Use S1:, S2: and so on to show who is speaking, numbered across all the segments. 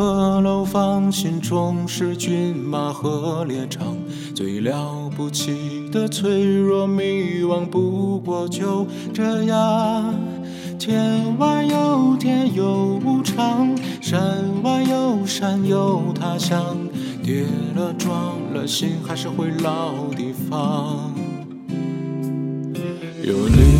S1: 河流放，心中是骏马和猎场。最了不起的脆弱迷惘，不过就这样。天外有天有无常，山外有山有他乡。跌了撞了，心还是回老地方。有你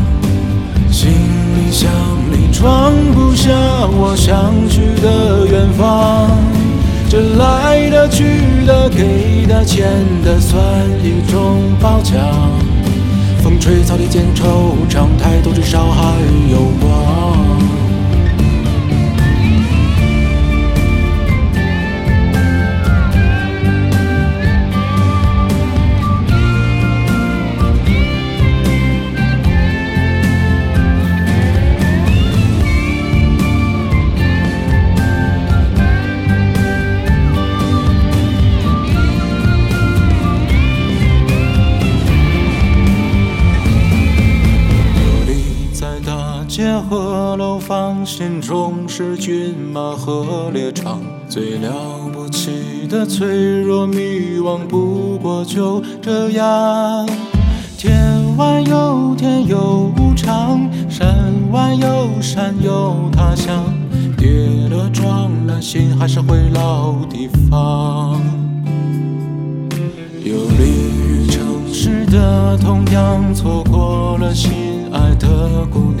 S1: 向我想去的远方。这来的、去的、给的、欠的，算一种褒奖。风吹草低见惆怅，抬头至少还有光。街和楼房，心中是骏马和猎场。最了不起的脆弱迷惘，不过就这样。天外有天有无常，山外有山有他乡。跌了撞了，心还是回老地方。游离于城市的同样，错过了心爱的姑娘。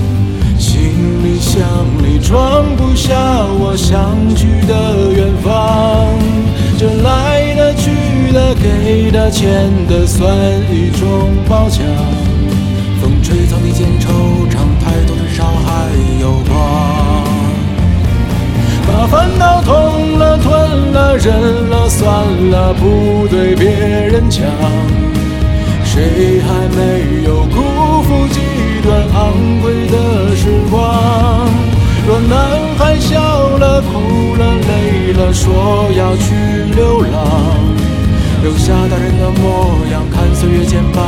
S1: 行李箱里装不下我想去的远方。这来的、去的、给的、欠的，算一种褒奖。风吹草低见惆怅，抬头至少还有光。把烦恼痛了、吞了、忍了、算了，不对别人讲。谁还没有辜负几段昂贵的时光？若男孩笑了、哭了、累了，说要去流浪，留下大人的模样，看岁月剑拔